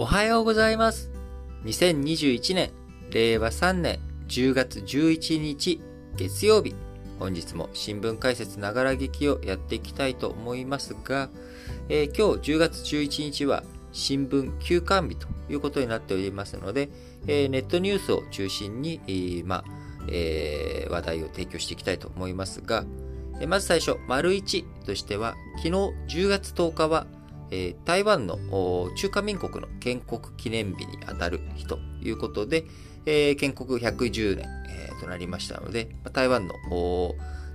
おはようございます。2021年、令和3年10月11日月曜日。本日も新聞解説ながら劇をやっていきたいと思いますが、えー今日10月11日は新聞休刊日ということになっておりますので、えーネットニュースを中心に、えーまあえー話題を提供していきたいと思いますが、えまず最初、丸1としては、昨日10月10日は、えー台湾の中華民国の建国記念日にあたる日ということで、えー建国110年、えーとなりましたので、台湾の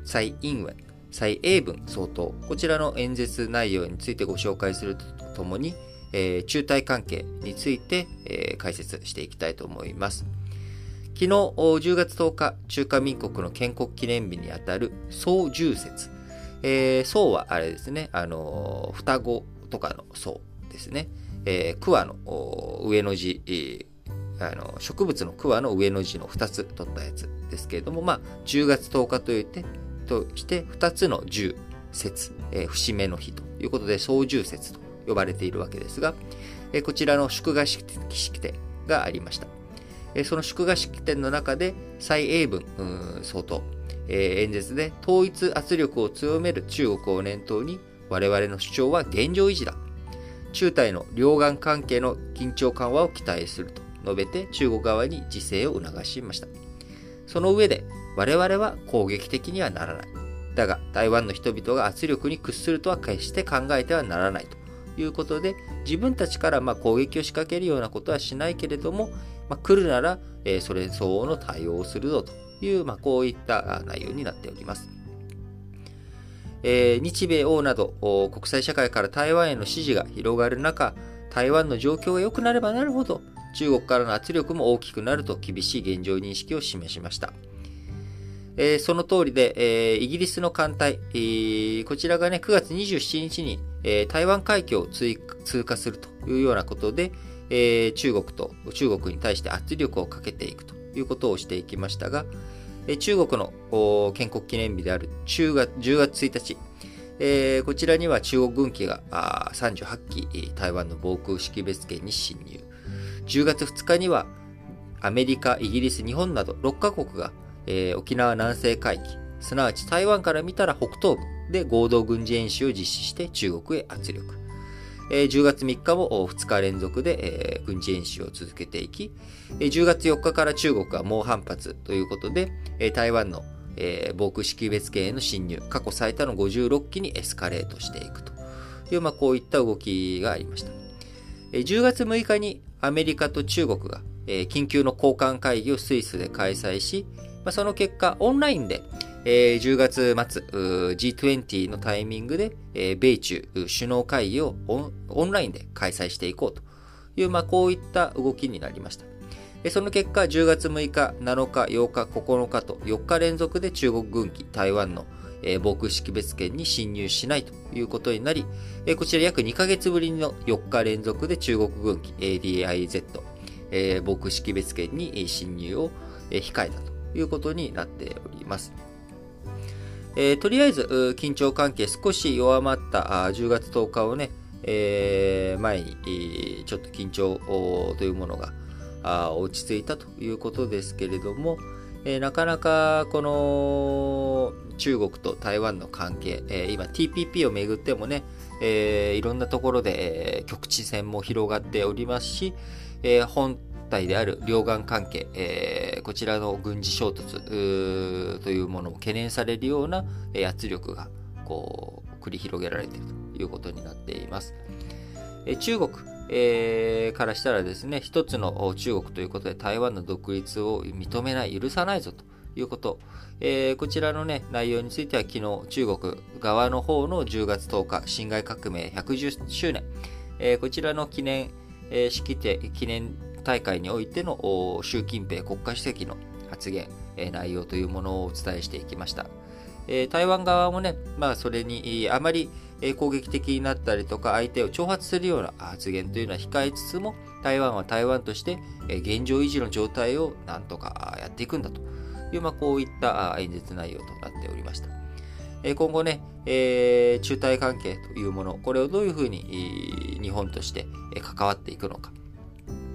蔡英文、蔡英文総統、こちらの演説内容についてご紹介するとともに、えー中台関係について、えー解説していきたいと思います。昨日10月10日、中華民国の建国記念日にあたる総重節。えー、宋はあれですね、あのー双子とかの宋ですね。えー、桑の上の字、えーあの植物の桑の上の字の2つ取ったやつですけれども、まあ、10月10日といって、として2つの10節、えー節目の日ということで、総重節と呼ばれているわけですが、えーこちらの祝賀式式典がありました。えーその祝賀式典の中で、蔡英文総統、えー演説で統一圧力を強める中国を念頭に、我々の主張は現状維持だ。中台の両岸関係の緊張緩和を期待すると述べて中国側に自制を促しました。その上で、我々は攻撃的にはならない。だが、台湾の人々が圧力に屈するとは決して考えてはならないということで、自分たちからま攻撃を仕掛けるようなことはしないけれども、まあ、来るなら、えそれ相応の対応をするぞという、まあ、こういった内容になっております。日米欧など国際社会から台湾への支持が広がる中、台湾の状況が良くなればなるほど、中国からの圧力も大きくなると厳しい現状認識を示しました。その通りで、イギリスの艦隊、こちらがね、9月27日に、台湾海峡を通過するというようなことで、中国と、中国に対して圧力をかけていくということをしていきましたが、え中国の建国記念日である中月10月1日、えーこちらには中国軍機があ38機、台湾の防空識別圏に侵入。10月2日にはアメリカ、イギリス、日本など6カ国が、えー沖縄南西海域、すなわち台湾から見たら北東部で合同軍事演習を実施して中国へ圧力。え10月3日も2日連続で、え軍事演習を続けていき、え10月4日から中国が猛反発ということで、え台湾の、え防空識別圏への侵入、過去最多の56機にエスカレートしていくという、まあ、こういった動きがありました。え10月6日にアメリカと中国が、え緊急の交換会議をスイスで開催し、ま、その結果、オンラインで、えー10月末、G20 のタイミングで、えー米中首脳会議をオンラインで開催していこうという、まあ、こういった動きになりました。その結果、10月6日、7日、8日、9日と4日連続で中国軍機、台湾の防空識別圏に侵入しないということになり、こちら約2ヶ月ぶりの4日連続で中国軍機 ADIZ、防空識別圏に侵入を控えたということになっております。えーとりあえず、緊張関係少し弱まったあ10月10日をね、えー前に、ちょっと緊張というものがあ落ち着いたということですけれども、えーなかなかこの中国と台湾の関係、えー今 TPP をめぐってもね、えーいろんなところで、えー局地戦も広がっておりますし、えー本体である両岸関係、えーこちらの軍事衝突というものも懸念されるような、圧力がこう繰り広げられているということになっています。えー中国、えーからしたらですね、一つの中国ということで台湾の独立を認めない、許さないぞということ、えーこちらのね、内容については昨日中国側の方の10月10日、辛亥革命110周年、えーこちらの記念、えー式典、記念大会においての習近平国家主席の発言、え内容というものをお伝えしていきました。え台湾側もね、まあそれにあまり攻撃的になったりとか相手を挑発するような発言というのは控えつつも台湾は台湾として現状維持の状態をなんとかやっていくんだという、まあ、こういった演説内容となっておりました。今後ね、えー中台関係というもの、これをどういうふうに日本として関わっていくのか、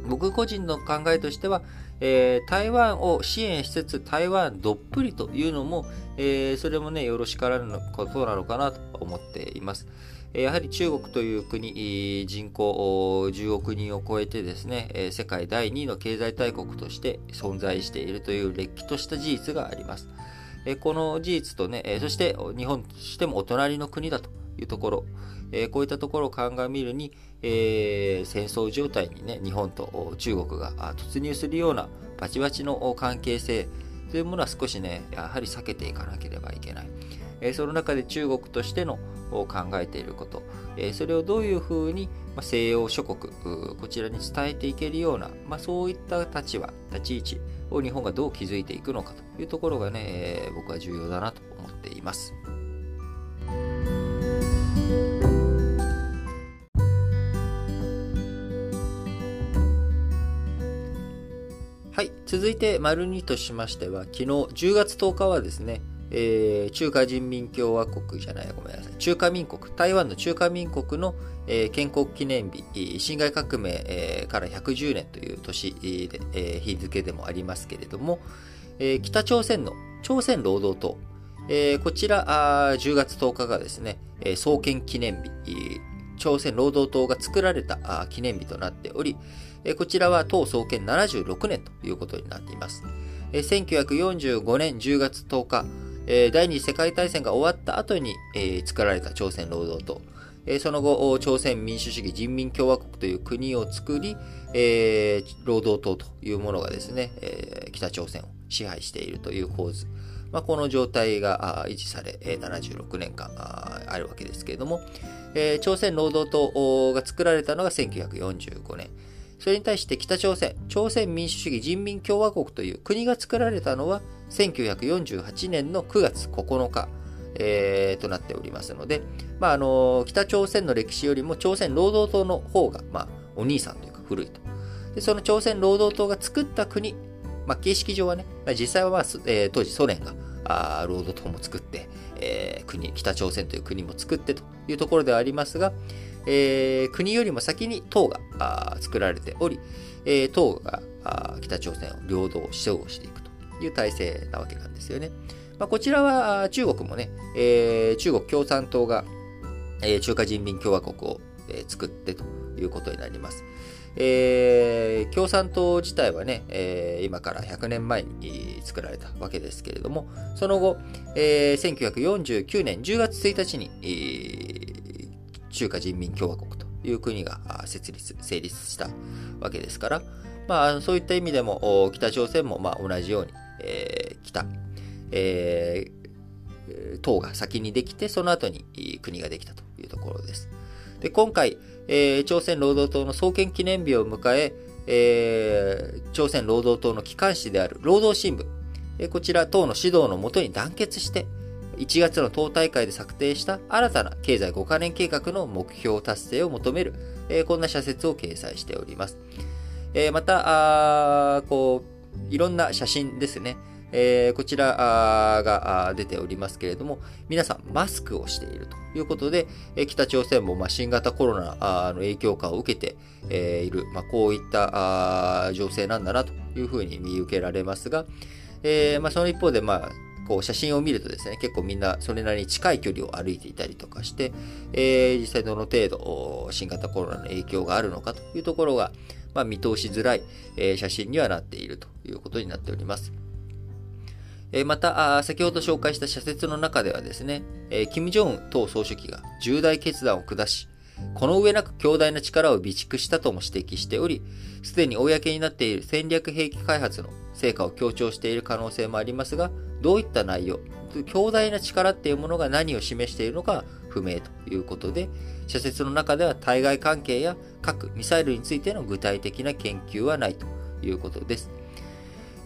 僕個人の考えとしては、えー、台湾を支援しつつ台湾どっぷりというのも、えー、それもね、よろしからぬことなのかなと思っています。やはり中国という国、人口10億人を超えてですね、世界第2位の経済大国として存在しているというれっきとした事実があります。この事実とね、そして日本としてもお隣の国だというところ、こういったところを鑑みるに、戦争状態にね、日本と中国が突入するようなバチバチの関係性というものは少しね、やはり避けていかなければいけない。その中で中国としての考えていること、それをどういうふうに西洋諸国、こちらに伝えていけるような、まあ、そういった立場、立ち位置を日本がどう築いていくのかというところがね、僕は重要だなと思っています。はい。続いて、丸2としましては、昨日10月10日はですね、えー、中華人民共和国じゃない、ごめんなさい。中華民国、台湾の中華民国の、えー、建国記念日、辛亥革命、えー、から110年という年、え、日付でもありますけれども、え、北朝鮮の朝鮮労働党、え、こちらあ10月10日がですね、創建記念日、朝鮮労働党が作られた記念日となっており、え、こちらは党創建76年ということになっています。え、1945年10月10日、え第二次世界大戦が終わった後に、え作られた朝鮮労働党。えその後、朝鮮民主主義人民共和国という国を作り、え労働党というものがですね、え北朝鮮を支配しているという構図。まあ、この状態が維持され、76年間あるわけですけれども、朝鮮労働党が作られたのが1945年。それに対して北朝鮮、朝鮮民主主義人民共和国という国が作られたのは1948年の9月9日、えー、となっておりますので、まあ、あの北朝鮮の歴史よりも朝鮮労働党の方が、まあ、お兄さんというか古いと。でその朝鮮労働党が作った国、まあ、形式上はね、実際は、まあえー、当時ソ連が労働党も作って、えー、国、北朝鮮という国も作ってというところではありますが、えー、国よりも先に党が作られており、えー、党が北朝鮮を領土を主張していくという体制なわけなんですよね。まあ、こちらは中国もね、えー、中国共産党が、えー、中華人民共和国を、えー、作ってということになります。えー、共産党自体はね、えー、今から100年前に作られたわけですけれども、その後、えー、1949年10月1日に、えー、中華人民共和国という国が設立、成立したわけですから、まあ、そういった意味でも、北朝鮮もまあ同じように、えー、北、えー、党が先にできて、その後に国ができたというところです。で、今回、えー、朝鮮労働党の創建記念日を迎え、えー、朝鮮労働党の機関紙である労働新聞、えー、こちら党の指導のもとに団結して、1月の党大会で策定した新たな経済5カ年計画の目標達成を求める、えー、こんな社説を掲載しております。え、また、あこう、いろんな写真ですね。えー、こちらが出ておりますけれども、皆さんマスクをしているということで、北朝鮮もま新型コロナの影響下を受けている、まあ、こういった情勢なんだなというふうに見受けられますが、えー、まあ、その一方で、まあ、こう写真を見るとですね、結構みんなそれなりに近い距離を歩いていたりとかして、えー、実際どの程度新型コロナの影響があるのかというところが、まあ、見通しづらい、え写真にはなっているということになっております。また、先ほど紹介した社説の中ではですね、金正恩党総書記が重大決断を下し、この上なく強大な力を備蓄したとも指摘しており、すでに公になっている戦略兵器開発の成果を強調している可能性もありますが、どういった内容、強大な力っていうものが何を示しているのか不明ということで、社説の中では対外関係や核・ミサイルについての具体的な研究はないということです。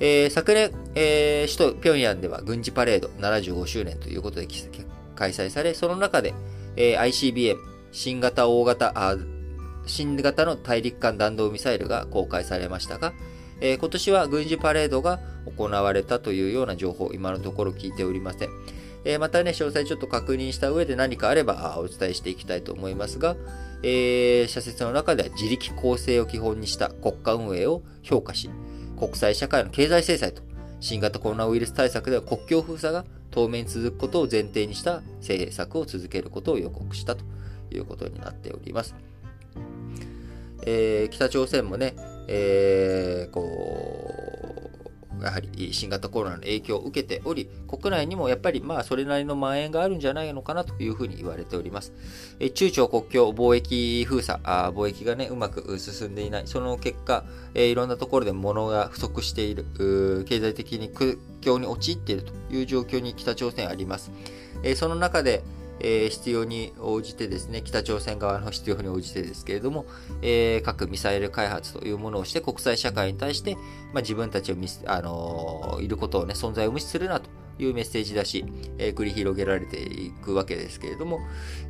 えー、昨年、えー、首都平壌では軍事パレード75周年ということで開催され、その中で、えー、ICBM、新型大型あ、新型の大陸間弾道ミサイルが公開されましたが、えー、今年は軍事パレードが行われたというような情報、今のところ聞いておりません。えー、またね、詳細ちょっと確認した上で何かあればお伝えしていきたいと思いますが、えー、社説の中では自力構成を基本にした国家運営を評価し、国際社会の経済制裁と新型コロナウイルス対策では国境封鎖が当面続くことを前提にした政策を続けることを予告したということになっております。えー、北朝鮮もね、えー、こやはり新型コロナの影響を受けており、国内にもやっぱりまあそれなりの蔓延があるんじゃないのかなというふうに言われております。え中朝国境貿易封鎖あ、貿易がね、うまく進んでいない。その結果、えいろんなところで物が不足している、経済的に苦境に陥っているという状況に北朝鮮あります。えその中で、えー、必要に応じてですね、北朝鮮側の必要に応じてですけれども、えー、核ミサイル開発というものをして国際社会に対して、まあ、自分たちを見あのー、いることをね、存在を無視するなというメッセージだし、えー、繰り広げられていくわけですけれども、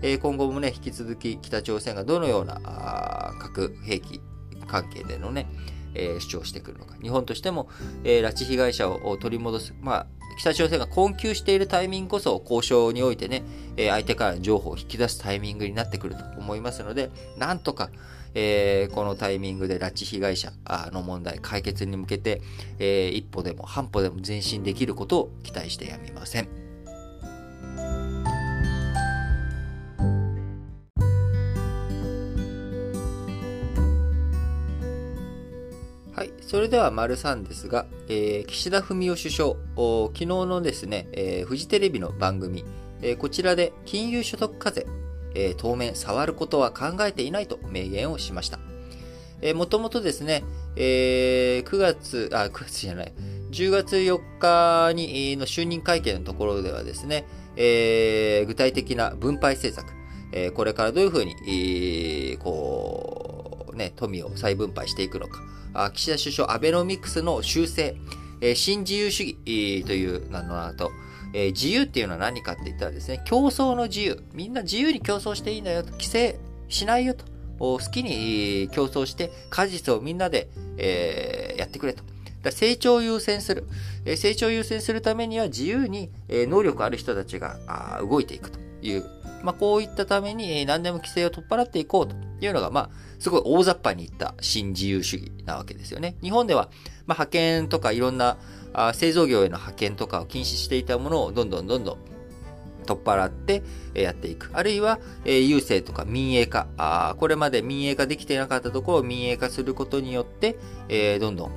えー、今後もね、引き続き北朝鮮がどのような核兵器関係でのね、えー、主張してくるのか。日本としても、えー、拉致被害者を取り戻す。まあ、北朝鮮が困窮しているタイミングこそ交渉においてね、えー、相手からの情報を引き出すタイミングになってくると思いますので、なんとか、えー、このタイミングで拉致被害者の問題解決に向けて、えー、一歩でも半歩でも前進できることを期待してやみません。はいそれでは丸3ですが、えー、岸田文雄首相、昨日のですね、えー、フジテレビの番組、えー、こちらで金融所得課税、え、当面触ることは考えていないと明言をしました。えー、もともとですね、えー、9月、あ、9月じゃない、10月4日にの就任会見のところではですね、えー、具体的な分配政策、えー、これからどういうふうに、えー、こう、ね、富を再分配していくのか、あ岸田首相アベノミクスの修正え、新自由主義という名の後、自由っていうのは何かって言ったらですね、競争の自由。みんな自由に競争していいんだよと。規制しないよと。好きに競争して果実をみんなで、えー、やってくれと。成長を優先する。成長を優先するためには自由に能力ある人たちが動いていくという。まあ、こういったために何でも規制を取っ払っていこうというのが、まあ、すごい大雑把に言った新自由主義なわけですよね。日本では、まあ、派遣とかいろんなあ製造業への派遣とかを禁止していたものをどんどんどんどん取っ払ってやっていく。あるいは、え郵政とか民営化あ。これまで民営化できていなかったところを民営化することによって、えどんどん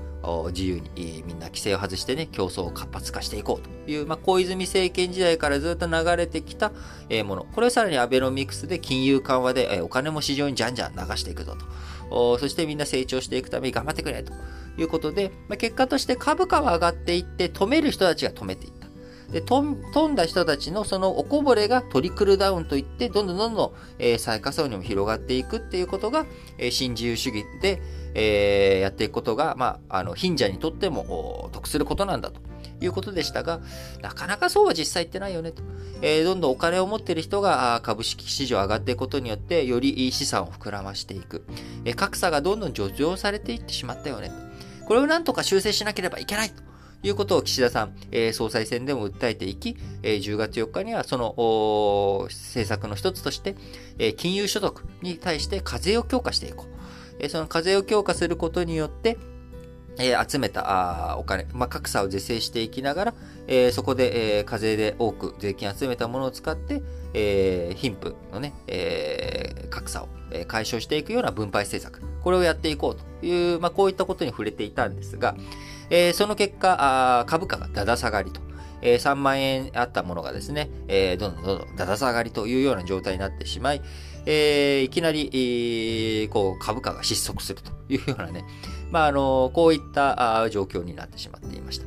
自由にみんな規制を外してね、競争を活発化していこうという、まあ、小泉政権時代からずっと流れてきたもの。これをさらにアベノミクスで金融緩和でお金も市場にじゃんじゃん流していくぞと。そしてみんな成長していくために頑張ってくれということで、まあ、結果として株価は上がっていって止める人たちが止めていった。で、飛んだ人たちのそのおこぼれがトリクルダウンといって、どんどんどんどん、えー、最下層にも広がっていくっていうことが、えー、新自由主義で、えー、やっていくことが、まあ、あの、貧者にとっても得することなんだということでしたが、なかなかそうは実際言ってないよねと。えー、どんどんお金を持っている人が株式市場上がっていくことによって、よりいい資産を膨らましていく。えー、格差がどんどん助長されていってしまったよねと。これをなんとか修正しなければいけないと。いうことを岸田さん、えー、総裁選でも訴えていき、えー、10月4日にはその政策の一つとして、えー、金融所得に対して課税を強化していこう。えー、その課税を強化することによって、えー、集めたあお金、まあ、格差を是正していきながら、えー、そこで、えー、課税で多く税金集めたものを使って、えー、貧富のね、えー、格差を解消していくような分配政策、これをやっていこうという、まあ、こういったことに触れていたんですが、えー、その結果、あ株価がだだ下がりと。えー、3万円あったものがですね、えー、どんどんどんどんだだ下がりというような状態になってしまい、えー、いきなり、えー、こう株価が失速するというようなね、まあ、あのこういったあ状況になってしまっていました。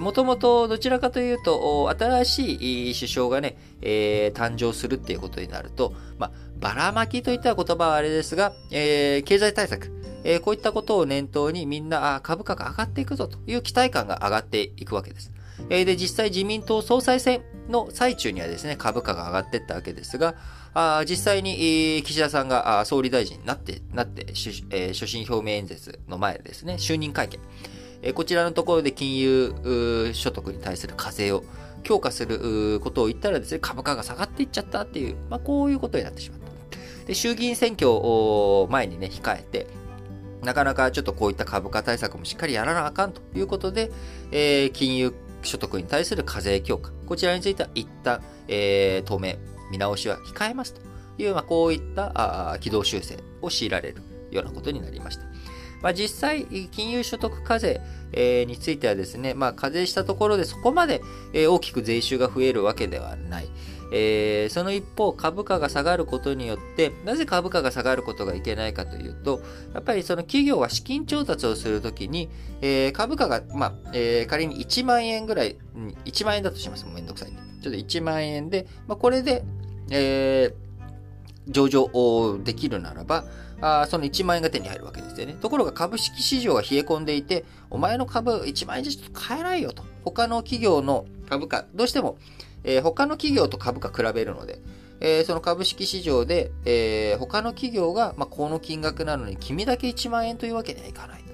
もともとどちらかというと、新しい首相がね、えー、誕生するっていうことになると、まあ、ばらまきといった言葉はあれですが、えー、経済対策、えー、こういったことを念頭にみんな株価が上がっていくぞという期待感が上がっていくわけです。えー、で、実際自民党総裁選の最中にはですね、株価が上がっていったわけですが、あ実際に、岸田さんが総理大臣になって、なって、えー、所信表明演説の前ですね、就任会見。え、こちらのところで金融所得に対する課税を強化することを言ったらですね、株価が下がっていっちゃったっていう、まあ、こういうことになってしまった。で、衆議院選挙を前にね、控えて、なかなかちょっとこういった株価対策もしっかりやらなあかんということで、えー、金融所得に対する課税強化、こちらについては一旦、えー、当面、見直しは控えますという、まあ、こういったあ軌道修正を強いられるようなことになりました。まあ、実際、金融所得課税、えー、についてはですね、まあ、課税したところでそこまで、えー、大きく税収が増えるわけではない。えー、その一方、株価が下がることによって、なぜ株価が下がることがいけないかというと、やっぱりその企業は資金調達をするときに、えー、株価が、まあ、えー、仮に1万円ぐらい、1万円だとします。めんどくさいんで。ちょっと1万円で、まあ、これで、えー、上場できるならば、あその1万円が手に入るわけですよね。ところが株式市場が冷え込んでいて、お前の株1万円じゃちょっと買えないよと。他の企業の株価、どうしても、えー、他の企業と株価比べるので、えー、その株式市場で、えー、他の企業が、まあ、この金額なのに君だけ1万円というわけにはいかない。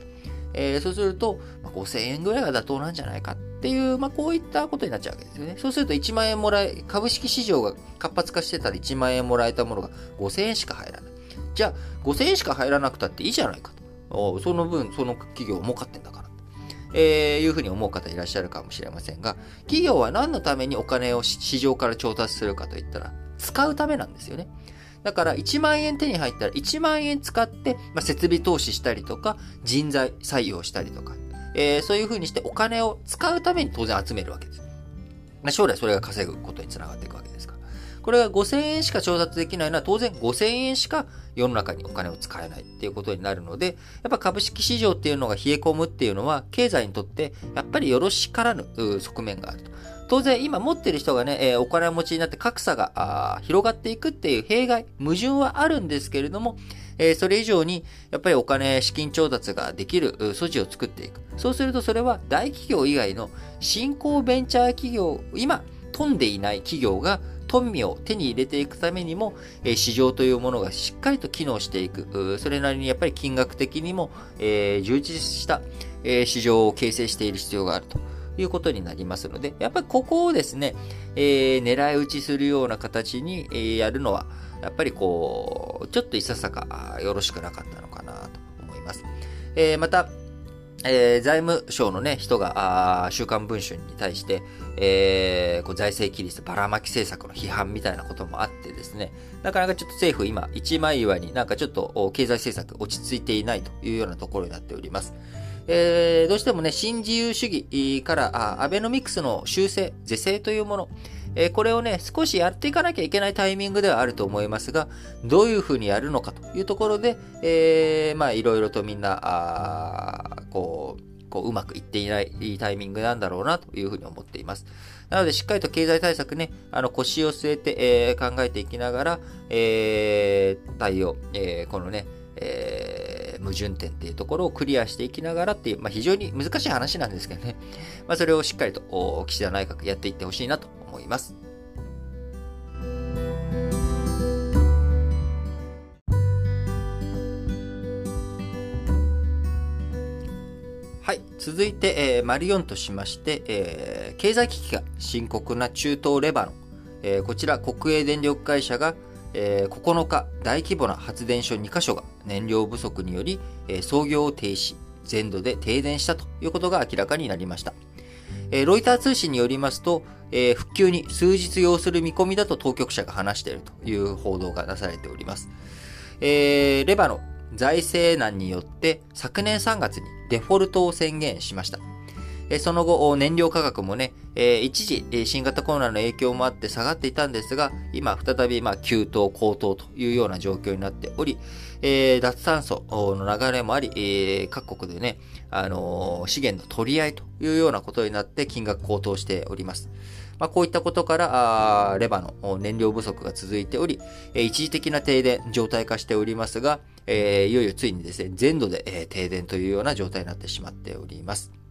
えー、そうすると、まあ、5000円ぐらいが妥当なんじゃないかっていう、まあ、こういったことになっちゃうわけですよね。そうすると1万円もらえ、株式市場が活発化してたら1万円もらえたものが5000円しか入らない。じゃあ、5000円しか入らなくたっていいじゃないかと。その分、その企業儲かってんだから。えー、いうふうに思う方いらっしゃるかもしれませんが、企業は何のためにお金を市場から調達するかといったら、使うためなんですよね。だから1万円手に入ったら1万円使って、まあ、設備投資したりとか、人材採用したりとか、えー、そういうふうにしてお金を使うために当然集めるわけです。将来それが稼ぐことにつながっていくわけです。これが5000円しか調達できないのは当然5000円しか世の中にお金を使えないっていうことになるので、やっぱ株式市場っていうのが冷え込むっていうのは経済にとってやっぱりよろしからぬ側面があると。当然今持ってる人がね、え、お金持ちになって格差が広がっていくっていう弊害、矛盾はあるんですけれども、え、それ以上にやっぱりお金、資金調達ができる素地を作っていく。そうするとそれは大企業以外の新興ベンチャー企業、今飛んでいない企業が富を手に入れていくためにも、え市場というものがしっかりと機能していく。それなりにやっぱり金額的にも、え充実した、え市場を形成している必要があると。いうことになりますので、やっぱりここをですね、えー、狙い撃ちするような形に、えー、やるのは、やっぱりこう、ちょっといささかよろしくなかったのかなと思います。えー、また、えー、財務省のね、人が、あ週刊文春に対して、えー、こう財政規律ばらまき政策の批判みたいなこともあってですね、なかなかちょっと政府今、一枚岩になんかちょっと経済政策落ち着いていないというようなところになっております。えー、どうしてもね、新自由主義からアベノミクスの修正、是正というもの、え、これをね、少しやっていかなきゃいけないタイミングではあると思いますが、どういうふうにやるのかというところで、えー、まあ、いろいろとみんな、あこう、こう、うまくいっていないタイミングなんだろうなというふうに思っています。なので、しっかりと経済対策ね、あの、腰を据えて、えー、考えていきながら、えー、対応、えー、このね、えー、矛盾点っていうところをクリアしていきながらっていう、まあ、非常に難しい話なんですけどね。まあ、それをしっかりと、岸田内閣やっていってほしいなといます。はい。続いて、えー、マリオンとしまして、えー、経済危機が深刻な中東レバノン。えー、こちら、国営電力会社が、えー、9日、大規模な発電所2カ所が燃料不足により、えー、操業を停止、全土で停電したということが明らかになりました。えー、ロイター通信によりますと、えー、復旧に数日要する見込みだと当局者が話しているという報道がなされております。えー、レバノン財政難によって昨年3月にデフォルトを宣言しました。その後、燃料価格もね、一時、新型コロナの影響もあって下がっていたんですが、今、再び、まあ、急騰、高騰というような状況になっており、脱炭素の流れもあり、各国でね、あの資源の取り合いというようなことになって金額高騰しております。まあ、こういったことから、レバノン、燃料不足が続いており、一時的な停電、状態化しておりますが、え、いよいよついにですね、全土で、え、停電というような状態になってしまっております。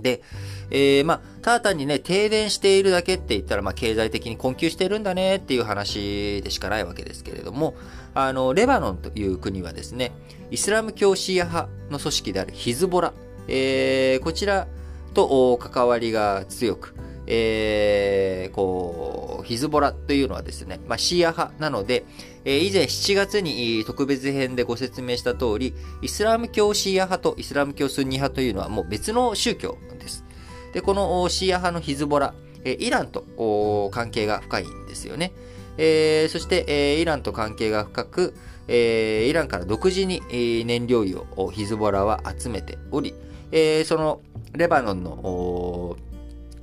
で、えー、まあ、ただ単にね、停電しているだけって言ったら、まあ、経済的に困窮してるんだねっていう話でしかないわけですけれども、あの、レバノンという国はですね、イスラム教シーア派の組織であるヒズボラ、えー、こちらと関わりが強く、えー、こう、ヒズボラというのはですね、まあ、シーア派なので、えー、以前7月に特別編でご説明した通り、イスラム教シーア派とイスラム教スンニ派というのはもう別の宗教です。で、このシーア派のヒズボラ、えー、イランと関係が深いんですよね。えー、そして、えー、イランと関係が深く、えー、イランから独自に、燃料油をヒズボラは集めており、えー、そのレバノンの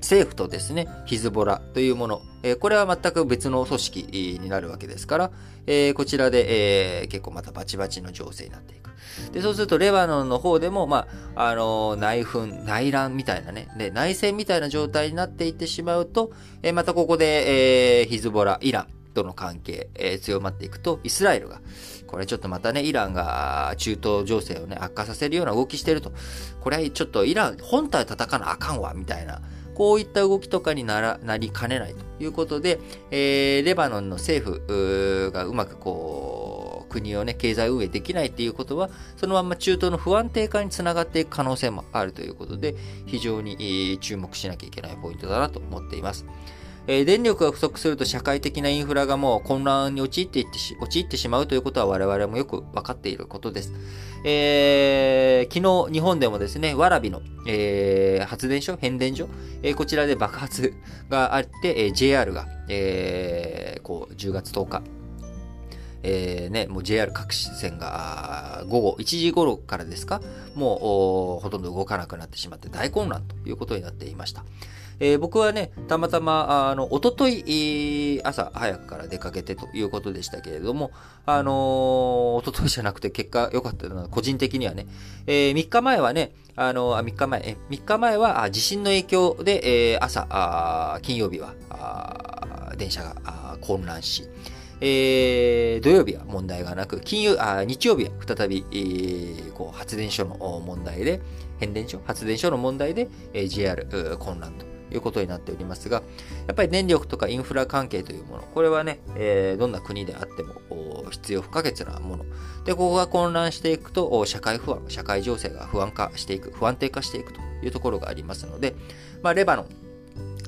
政府とですね、ヒズボラというもの、え、これは全く別の組織になるわけですから、え、こちらで、え、結構またバチバチの情勢になっていく。で、そうするとレバノンの方でも、まあ、あの内紛、内乱みたいなね、で、内戦みたいな状態になっていってしまうと、え、またここで、え、ヒズボラ、イラン、との関係、えー、強まっていくと、イスラエルが、これちょっとまたね、イランが中東情勢をね、悪化させるような動きしてると、これはちょっとイラン本体叩かなあかんわ、みたいな、こういった動きとかにならなりかねないということで、えー、レバノンの政府がうまくこう、国をね、経済運営できないっていうことは、そのまま中東の不安定化につながっていく可能性もあるということで、非常に注目しなきゃいけないポイントだなと思っています。え、電力が不足すると社会的なインフラがもう混乱に陥っていってし陥ってしまうということは我々もよく分かっていることです。えー、昨日日本でもですね、わらびの、えー、発電所、変電所、えー、こちらで爆発があって、え、JR が、え、こう10月10日、えーね、もう JR 各線が午後1時頃からですか、もうほとんど動かなくなってしまって大混乱ということになっていました。えー、僕はね、たまたま、あの、おととい、朝早くから出かけてということでしたけれども、あのー、おとといじゃなくて結果良かったのは、個人的にはね、えー、3日前はね、あのー、3日前、え3日前は地震の影響で、えー、朝、あ金曜日は、あ電車が混乱し、えー、土曜日は問題がなく、金曜、あ日曜日は再び、えー、こう発電所の問題で、変電所？発電所の問題で、えー、JR 混乱と。いうことになっておりますが、やっぱり電力とかインフラ関係というもの、これはね、えー、どんな国であっても必要不可欠なもの。で、ここが混乱していくと、社会不安、社会情勢が不安化していく、不安定化していくというところがありますので、まあ、レバノン、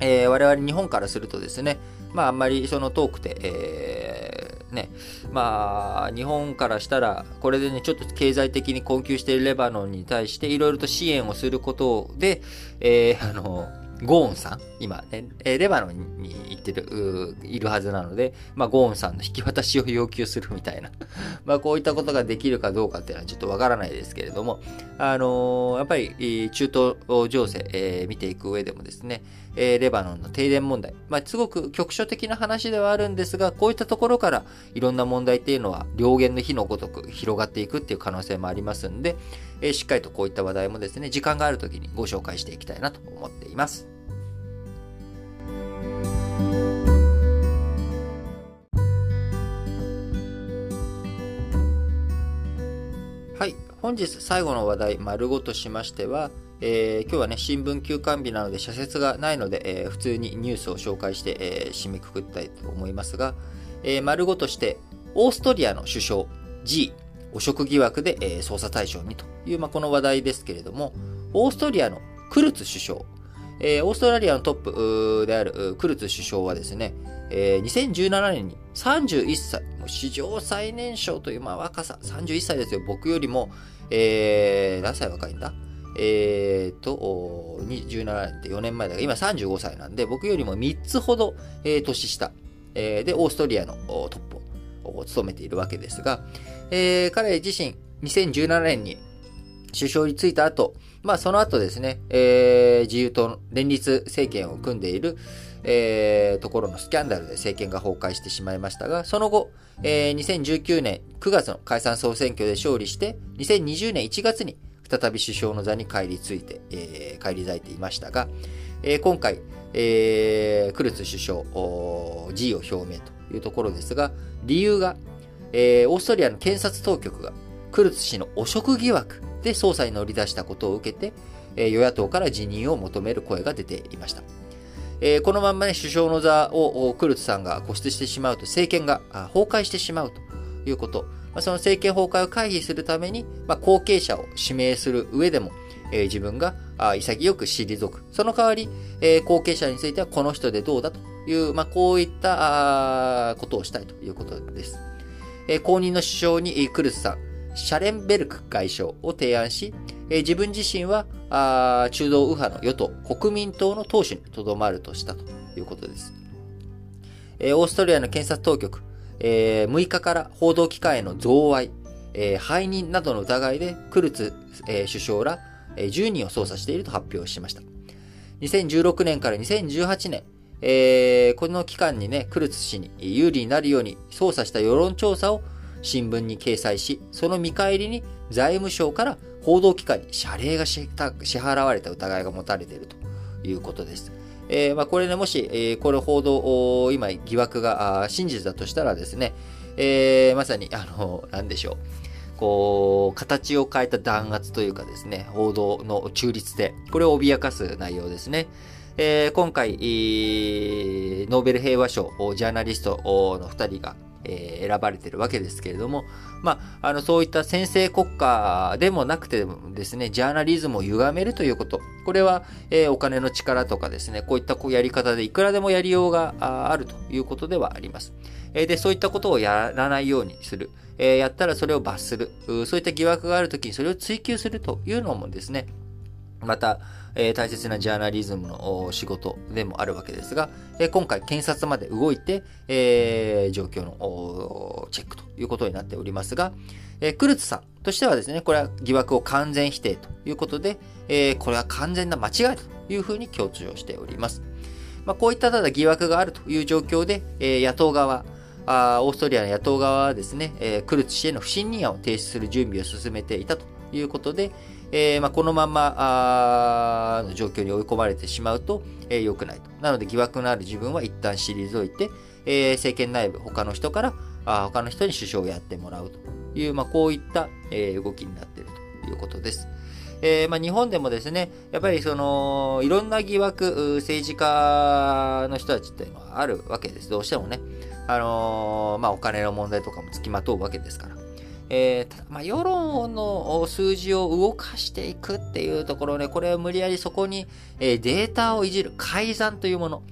えー、我々日本からするとですね、まあ、あんまりその遠くて、えー、ね、まあ、日本からしたら、これでね、ちょっと経済的に困窮しているレバノンに対して、いろいろと支援をすることで、えー、あの、ゴーンさん、今ね、レバノンに行ってる、いるはずなので、まあ、ゴーンさんの引き渡しを要求するみたいな。まあ、こういったことができるかどうかっていうのはちょっとわからないですけれども、あのー、やっぱり、中東情勢、えー、見ていく上でもですね、えー、レバノンの停電問題。まあ、すごく局所的な話ではあるんですが、こういったところからいろんな問題っていうのは、両言の火のごとく広がっていくっていう可能性もありますんで、えー、しっかりとこういった話題もですね、時間がある時にご紹介していきたいなと思っています。はい。本日最後の話題、丸ごとしましては、えー、今日はね、新聞休刊日なので、社説がないので、えー、普通にニュースを紹介して、えー、締めくくったいと思いますが、え丸ごとして、オーストリアの首相 G、汚職疑惑で、え捜査対象にという、まあ、この話題ですけれども、オーストリアのクルツ首相、えオーストラリアのトップであるクルツ首相はですね、え2017年に31歳、もう史上最年少というまあ若さ、31歳ですよ。僕よりも、えー、何歳若いんだ？えーと、17年って4年前だから、今35歳なんで、僕よりも3つほど、えー、年下、えー、で、オーストリアのトップを務めているわけですが、えー、彼自身、2017年に首相に就いた後、まあその後ですね、えー、自由党連立政権を組んでいる、えー、ところのスキャンダルで政権が崩壊してしまいましたが、その後、えー、2019年9月の解散総選挙で勝利して、2020年1月に再び首相の座に返りついて、えー、返り咲いていましたが、えー、今回、えー、クルツ首相、辞意を表明というところですが、理由が、えー、オーストリアの検察当局がクルツ氏の汚職疑惑で捜査に乗り出したことを受けて、えー、与野党から辞任を求める声が出ていました。えー、このまんまね、首相の座をクルツさんが固執してしまうと政権が崩壊してしまうということ。まあ、その政権崩壊を回避するために、まあ、後継者を指名する上でも、えー、自分が潔く退く。その代わり、えー、後継者についてはこの人でどうだという、まあ、こういったことをしたいということです。えー、後任の首相にクルスさん、シャレンベルク外相を提案し、えー、自分自身はあ中道右派の与党、国民党の党首にとどまるとしたということです。え、オーストリアの検察当局、えー、6日から報道機関への贈賄、えー、背任などの疑いでクルツ、えー、首相ら、えー、10人を捜査していると発表しました。2016年から2018年、えー、この期間にね、クルツ氏に有利になるように操作した世論調査を新聞に掲載し、その見返りに財務省から報道機関に謝礼が支払われた疑いが持たれているということです。えー、まあ、これね、もし、えー、これ報道、今、疑惑が真実だとしたらですね、えー、まさに、あの、なんでしょう。こう、形を変えた弾圧というかですね、報道の中立で、これを脅かす内容ですね。え、今回、ノーベル平和賞、ジャーナリストの2人が、えー、選ばれてるわけですけれども、まあ、あの、そういった先制国家でもなくてもですね、ジャーナリズムを歪めるということ。これは、えー、お金の力とかですね、こういったこうやり方でいくらでもやりようがあるということではあります。えー、で、そういったことをやらないようにする。え、やったらそれを罰する。そういった疑惑があるときにそれを追求するというのもですね、また、えー、大切なジャーナリズムの仕事でもあるわけですが、えー、今回検察まで動いて、えー、状況のチェックということになっておりますが、えクルツさんとしてはですね、これは疑惑を完全否定ということで、えこれは完全な間違いというふうに強調しております。まあ、こういったただ疑惑があるという状況で、え野党側、あオーストリアの野党側はですね、えクルツ氏への不信任案を提出する準備を進めていたということで、えー、まあ、このままの状況に追い込まれてしまうと、えー、くないと。なので疑惑のある自分は一旦退いて、えー、政権内部、他の人からあ他の人に首相をやってもらうという、まあ、こういった、えー、動きになっているということです。えーまあ、日本でもですね、やっぱりその、いろんな疑惑、政治家の人たちっていうのはあるわけです。どうしてもね。あの、まあ、お金の問題とかもつきまとうわけですから。えー、まあ、世論の数字を動かしていくっていうところね、これは無理やりそこに、えー、データをいじる改ざんというもの。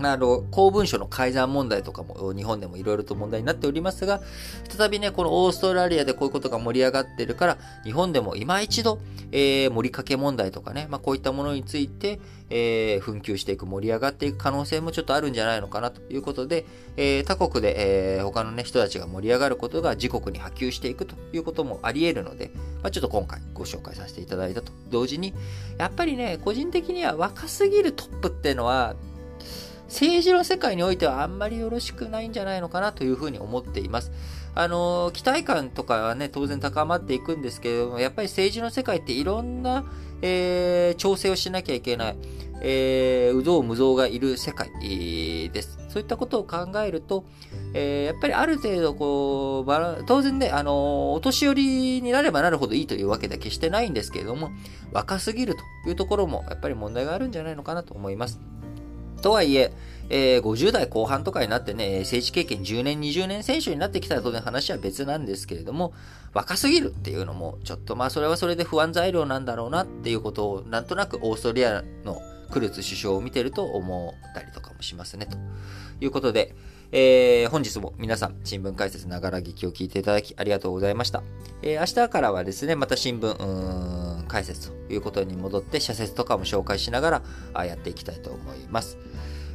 あの、公文書の改ざん問題とかも日本でもいろいろと問題になっておりますが、再びね、このオーストラリアでこういうことが盛り上がってるから、日本でも今一度、えー、盛りかけ問題とかね、まあこういったものについて、えー、紛糾していく、盛り上がっていく可能性もちょっとあるんじゃないのかなということで、えー、他国で、えー、他のね、人たちが盛り上がることが自国に波及していくということもあり得るので、まあちょっと今回ご紹介させていただいたと。同時に、やっぱりね、個人的には若すぎるトップっていうのは、政治の世界においてはあんまりよろしくないんじゃないのかなというふうに思っています。あの、期待感とかはね、当然高まっていくんですけれども、やっぱり政治の世界っていろんな、えー、調整をしなきゃいけない、えー、有象無象がいる世界です。そういったことを考えると、えー、やっぱりある程度こう、当然ね、あの、お年寄りになればなるほどいいというわけでは決してないんですけれども、若すぎるというところもやっぱり問題があるんじゃないのかなと思います。とはいえ、えー、50代後半とかになってね、政治経験10年、20年選手になってきたら当然話は別なんですけれども、若すぎるっていうのも、ちょっとまあそれはそれで不安材料なんだろうなっていうことを、なんとなくオーストリアのクルツ首相を見てると思ったりとかもしますね、ということで、えー、本日も皆さん、新聞解説ながら劇を聞いていただきありがとうございました。えー、明日からはですね、また新聞、解説ということに戻って、社説とかも紹介しながらやっていきたいと思います。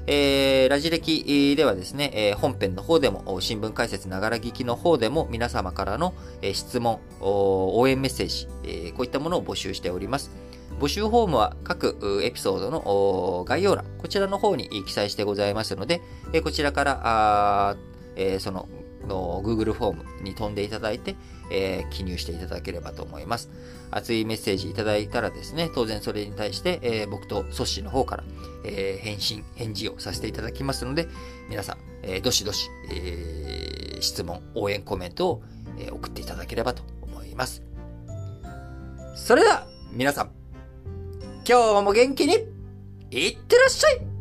えー、ラジ歴ではですね、えー、本編の方でも、新聞解説ながら聞きの方でも皆様からの、えー、質問、応援メッセージ、えー、こういったものを募集しております。募集フォームは各エピソードの概要欄、こちらの方に記載してございますので、えこちらから、あえそのの Google フォームに飛んでいただいて、えー、記入していただければと思います。熱いメッセージいただいたらですね、当然それに対して、えー、僕とソッシーの方から、えー、返信、返事をさせていただきますので、皆さん、えどしどし、え質問、応援コメントを、え送っていただければと思います。それでは、皆さん、今日も元気に、いってらっしゃい